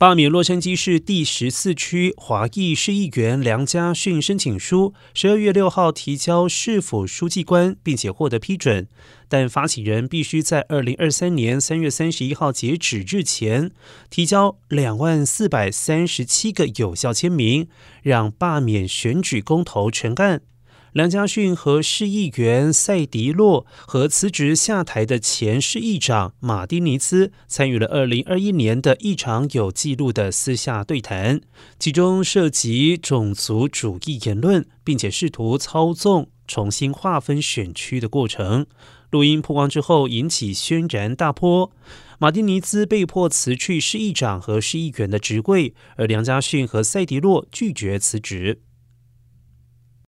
罢免洛杉矶市第十四区华裔市议员梁家训申请书，十二月六号提交市府书记官，并且获得批准。但发起人必须在二零二三年三月三十一号截止日前提交两万四百三十七个有效签名，让罢免选举公投成案。梁家训和市议员塞迪洛和辞职下台的前市议长马丁尼兹参与了二零二一年的一场有记录的私下对谈，其中涉及种族主义言论，并且试图操纵重新划分选区的过程。录音曝光之后，引起轩然大波。马丁尼兹被迫辞去市议长和市议员的职位，而梁家训和塞迪洛拒绝辞职。